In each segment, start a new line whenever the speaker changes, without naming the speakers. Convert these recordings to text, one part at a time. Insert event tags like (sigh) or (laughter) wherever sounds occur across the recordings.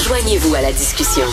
Joignez-vous à la discussion.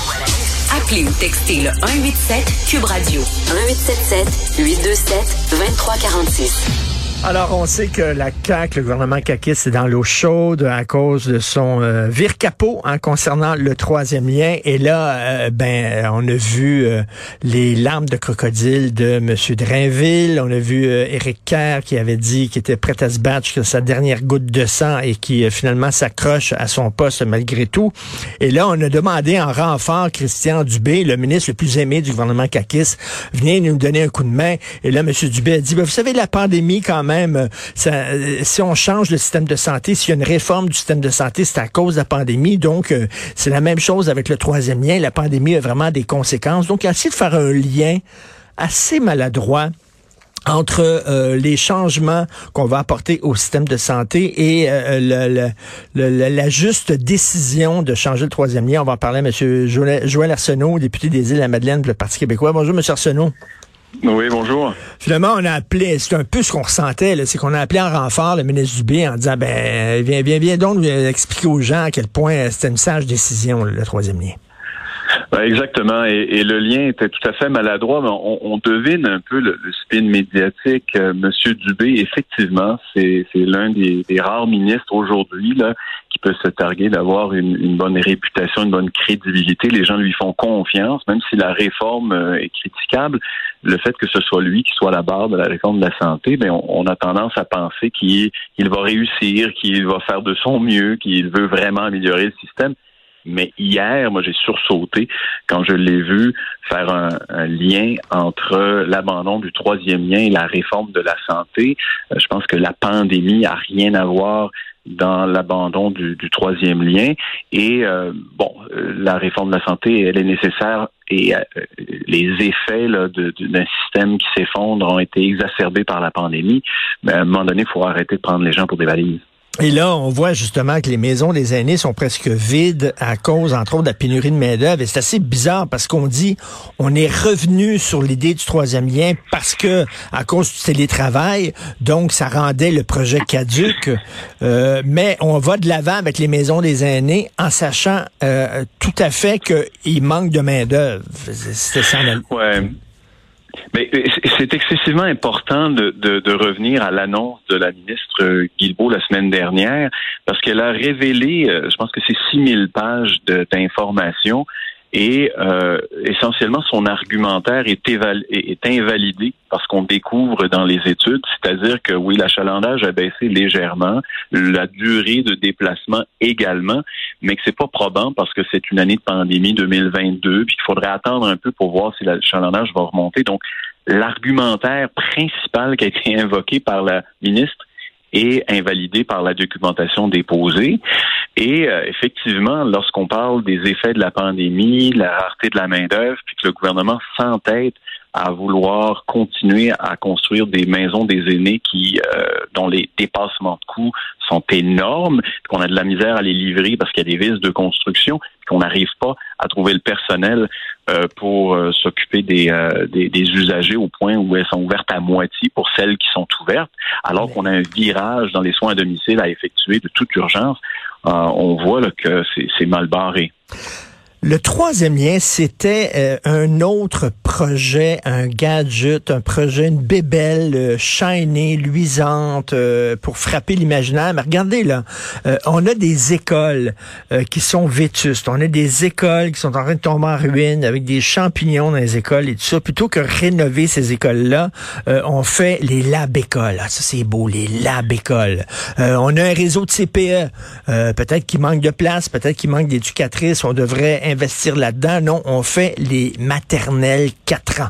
Appelez ou textez le 187 Cube Radio 1877 827 2346.
Alors, on sait que la CAQ, le gouvernement caquiste, est dans l'eau chaude à cause de son euh, vire-capot hein, concernant le troisième lien. Et là, euh, ben, on a vu euh, les larmes de crocodile de M. Drainville. On a vu Éric Kerr qui avait dit qu'il était prêt à se battre que sa dernière goutte de sang et qui finalement s'accroche à son poste malgré tout. Et là, on a demandé en renfort Christian Dubé, le ministre le plus aimé du gouvernement caquiste, venez nous donner un coup de main. Et là, M. Dubé a dit, ben, vous savez, la pandémie quand même, euh, euh, si on change le système de santé, s'il y a une réforme du système de santé, c'est à cause de la pandémie. Donc, euh, c'est la même chose avec le troisième lien. La pandémie a vraiment des conséquences. Donc, essayé de faire un lien assez maladroit entre les changements qu'on va apporter au système de santé et la juste décision de changer le troisième lien. On va en parler à M. Joël, Arsenault, député des Îles-de-la-Madeleine pour le Parti québécois. Bonjour, M. Arsenault.
Oui, bonjour.
Finalement, on a appelé, c'est un peu ce qu'on ressentait, c'est qu'on a appelé en renfort le ministre Dubé en disant, ben, viens, viens, viens donc expliquer aux gens à quel point c'était une sage décision, le troisième lien.
Ben exactement. Et, le lien était tout à fait maladroit, mais on, devine un peu le, spin médiatique. Euh, Monsieur Dubé, effectivement, c'est l'un des, rares ministres aujourd'hui là qui peut se targuer d'avoir une, bonne réputation, une bonne crédibilité. Les gens lui font confiance, même si la réforme euh, est critiquable. Le fait que ce soit lui qui soit à la barre de la réforme de la santé, ben on, a tendance à penser qu'il va réussir, qu'il va faire de son mieux, qu'il veut vraiment améliorer le système. Mais hier, moi, j'ai sursauté quand je l'ai vu faire un, lien entre l'abandon du troisième lien et la réforme de la santé. Euh, je pense que la pandémie a rien à voir dans l'abandon du, troisième lien. Et euh, bon, euh, la réforme de la santé, elle est nécessaire et les effets d'un système qui s'effondre ont été exacerbés par la pandémie. Mais à un moment donné, il faut arrêter de prendre les gens pour des valises.
Et là, on voit justement que les maisons des aînés sont presque vides à cause, entre autres, de la pénurie de main-d'œuvre. Et c'est assez bizarre parce qu'on dit on est revenu sur l'idée du troisième lien parce que, à cause du télétravail, donc ça rendait le projet caduque. Euh, mais on va de l'avant avec les maisons des aînés en sachant euh, tout à fait qu'il manque de main-d'œuvre.
C'était ça. Ouais. Euh, c'est excessivement important de, revenir à l'annonce de la ministre Guilbeault la semaine dernière, parce qu'elle a révélé, euh, je pense que c'est 6000 pages d'informations et euh, essentiellement son argumentaire est, invalidé parce qu'on découvre dans les études, c'est-à-dire que oui, l'achalandage a baissé légèrement, la durée de déplacement également, mais que c'est pas probant parce que c'est une année de pandémie 2022, puis qu'il faudrait attendre un peu pour voir si l'achalandage va remonter. Donc, l'argumentaire principal qui a été invoqué par la ministre est invalidé par la documentation déposée. Et euh, effectivement, lorsqu'on parle des effets de la pandémie, la rareté de la main-d'œuvre, puis que le gouvernement s'entête à vouloir continuer à construire des maisons des aînés qui euh, dont les dépassements de coûts sont énormes, qu'on a de la misère à les livrer parce qu'il y a des vices de construction, qu'on n'arrive pas à trouver le personnel euh, pour euh, s'occuper des, des, des, usagers au point où elles sont ouvertes à moitié pour celles qui sont ouvertes, alors qu'on a un virage dans les soins à domicile à effectuer de toute urgence. on voit là, que c'est mal barré.
Le troisième lien, c'était euh, un autre projet, un gadget, un projet, une bébelle euh, shiny, luisante euh, pour frapper l'imaginaire. Mais regardez là, on a des écoles qui sont vétustes. On a des écoles qui sont en train de tomber en ruine avec des champignons dans les écoles et tout ça. Plutôt que rénover ces écoles-là, on fait les lab-écoles. Ah, ça, c'est beau, les lab-écoles. on a un réseau de CPE. peut-être qu'il manque de place, peut-être qu'il manque d'éducatrices. On devrait investir là-dedans. Non, on fait les maternelles 4 ans.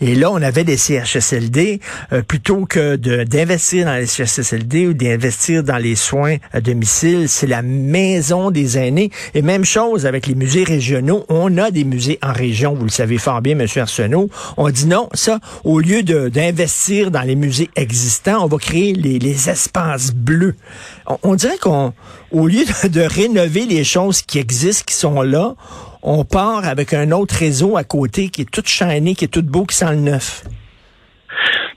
Et là, on avait des CHSLD. Euh, plutôt que d'investir dans les CHSLD ou d'investir dans les soins à domicile, c'est la maison des aînés. Et même chose avec les musées régionaux. On a des musées en région, vous le savez fort bien, M. Arsenault. On dit non, ça, au lieu d'investir dans les musées existants, on va créer les, les espaces bleus. On, dirait qu'on, au lieu de, rénover les choses qui existent, qui sont là, on part avec un autre réseau à côté qui est tout shiny, qui est tout beau, qui sent le neuf.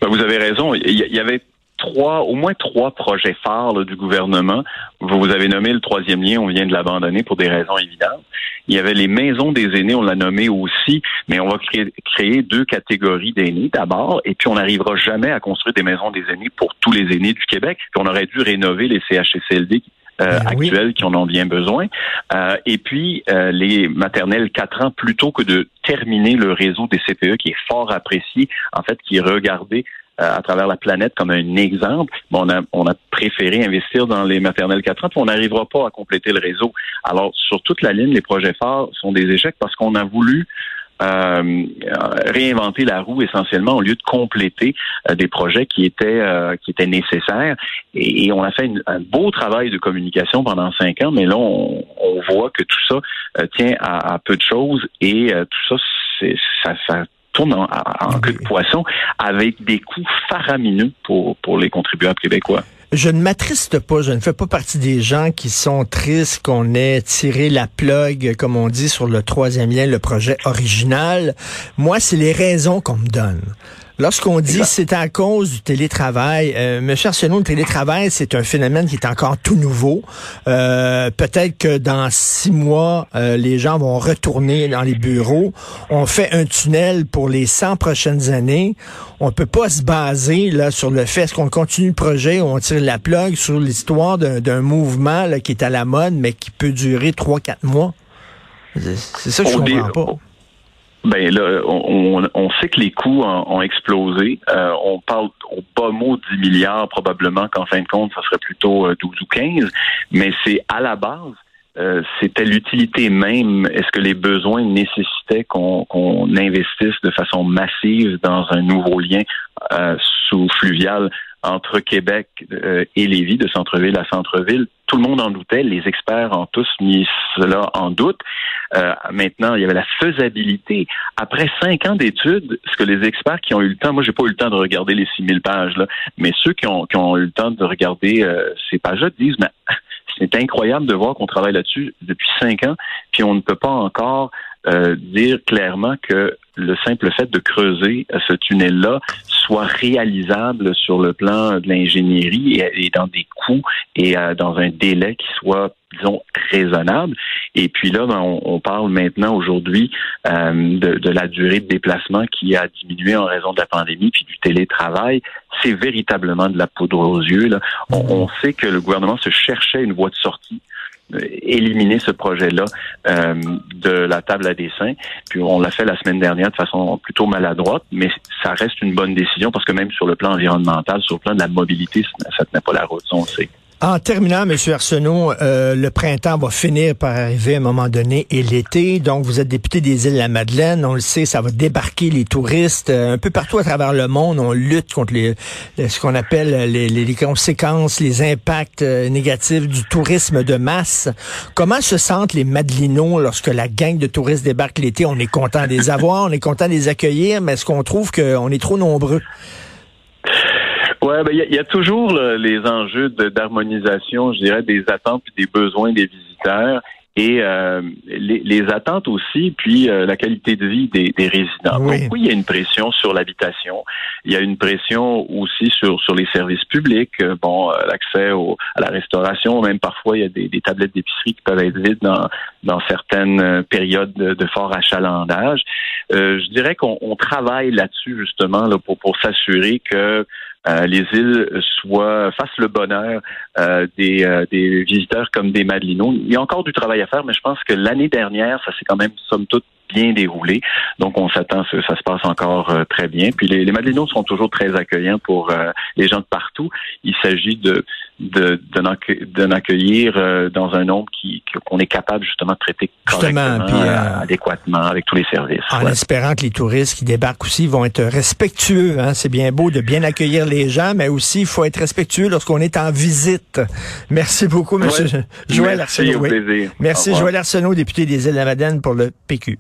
Ben, vous avez raison. Il y avait trois, au moins trois projets phares du gouvernement. Vous, vous avez nommé le troisième lien, on vient de l'abandonner pour des raisons évidentes. Il y avait les maisons des aînés, on l'a nommé aussi, mais on va créer, créer deux catégories d'aînés d'abord, et puis on n'arrivera jamais à construire des maisons des aînés pour tous les aînés du Québec. Puis on aurait dû rénover les CHSLD euh, ben actuels qui en ont bien besoin. Euh, et puis, euh, les maternelles 4 ans, plutôt que de terminer le réseau des CPE qui est fort apprécié, en fait, qui est regardé à travers la planète comme un exemple, on a, on a préféré investir dans les maternelles 4 ans, puis on n'arrivera pas à compléter le réseau. Alors, sur toute la ligne, les projets phares sont des échecs parce qu'on a voulu euh, réinventer la roue essentiellement au lieu de compléter euh, des projets qui étaient euh, qui étaient nécessaires. Et, on a fait un beau travail de communication pendant cinq ans, mais là on, voit que tout ça tient à, peu de choses et tout ça, ça, ça tourne en, en queue de poisson avec des coûts faramineux pour pour les contribuables québécois.
Je ne m'attriste pas, je ne fais pas partie des gens qui sont tristes qu'on ait tiré la plug, comme on dit, sur le troisième lien, le projet original. Moi, c'est les raisons qu'on me donne. Lorsqu'on dit c'est à cause du télétravail, euh, Monsieur Arsenault, le télétravail, c'est un phénomène qui est encore tout nouveau. Euh, peut-être que dans six mois, euh, les gens vont retourner dans les bureaux. On fait un tunnel pour les 100 prochaines années. On peut pas se baser là sur le fait est-ce qu'on continue le projet ou on tire la plug sur l'histoire d'un mouvement là, qui est à la mode, mais qui peut durer trois, quatre mois? C'est ça que je comprends pas.
Ben là, on, on, sait que les coûts ont, explosé. Euh, on parle au bas mot 10 milliards probablement qu'en fin de compte, ça serait plutôt 12 euh, ou 15. Mais c'est à la base, euh, c'était l'utilité même. Est-ce que les besoins nécessitaient qu'on investisse de façon massive dans un nouveau lien sous fluvial entre Québec et Lévis, de centre-ville à centre-ville? Tout le monde en doutait. Les experts ont tous mis cela en doute. Euh, maintenant, il y avait la faisabilité. Après cinq ans d'études, ce que les experts qui ont eu le temps, moi j'ai pas eu le temps de regarder les 6000 pages, là, mais ceux qui ont, qui ont eu le temps de regarder euh, ces pages-là disent, mais (laughs) c'est incroyable de voir qu'on travaille là-dessus depuis cinq ans, puis on ne peut pas encore euh, dire clairement que le simple fait de creuser ce tunnel-là soit réalisable sur le plan de l'ingénierie et, dans des coûts et dans un délai qui soit disons, raisonnable. Et puis là, ben, on, parle maintenant aujourd'hui euh, de, la durée de déplacement qui a diminué en raison de la pandémie puis du télétravail. C'est véritablement de la poudre aux yeux. Là. On, sait que le gouvernement se cherchait une voie de sortie euh, éliminer ce projet-là euh, de la table à dessin. Puis on l'a fait la semaine dernière de façon plutôt maladroite, mais ça reste une bonne décision parce que même sur le plan environnemental, sur le plan de la mobilité, ça ne tenait pas la route, on sait.
En terminant, M. Arsenault, euh, le printemps va finir par arriver à un moment donné et l'été. Donc, vous êtes député des îles de la Madeleine. On le sait, ça va débarquer les touristes euh, un peu partout à travers le monde. On lutte contre ce qu'on appelle les, conséquences, les impacts euh, négatifs du tourisme de masse. Comment se sentent les Madelinots lorsque la gang de touristes débarque l'été? On est content de les avoir, on est content de les accueillir, mais est-ce qu'on trouve qu'on est trop nombreux?
Ouais, ben il y, a toujours les enjeux d'harmonisation, je dirais, des attentes et des besoins des visiteurs et euh, les, attentes aussi, puis euh, la qualité de vie des, résidents. Donc oui, il y a une pression sur l'habitation, il y a une pression aussi sur sur les services publics, euh, bon, l'accès à la restauration, même parfois il y a des, tablettes d'épicerie qui peuvent être vides dans dans certaines périodes de, fort achalandage. je dirais qu'on travaille là-dessus justement là, pour pour s'assurer que euh, les îles soient fassent le bonheur euh, des, euh, des visiteurs comme des Madelinots. Il y a encore du travail à faire, mais je pense que l'année dernière, ça s'est quand même somme toute bien déroulé. Donc, on s'attend, ça, ça se passe encore très bien. Puis, les, les sont toujours très accueillants pour les gens de partout. Il s'agit de d'en accueillir euh, dans un nombre qui qu'on est capable justement de traiter correctement, adéquatement avec tous les services.
En espérant que les touristes qui débarquent aussi vont être respectueux. Hein. C'est bien beau de bien accueillir les gens, mais aussi il faut être respectueux lorsqu'on est en visite. Merci beaucoup, Monsieur Joël
Arsenault.
Merci Joël Arsenault, député des îles de la Madeleine pour le PQ.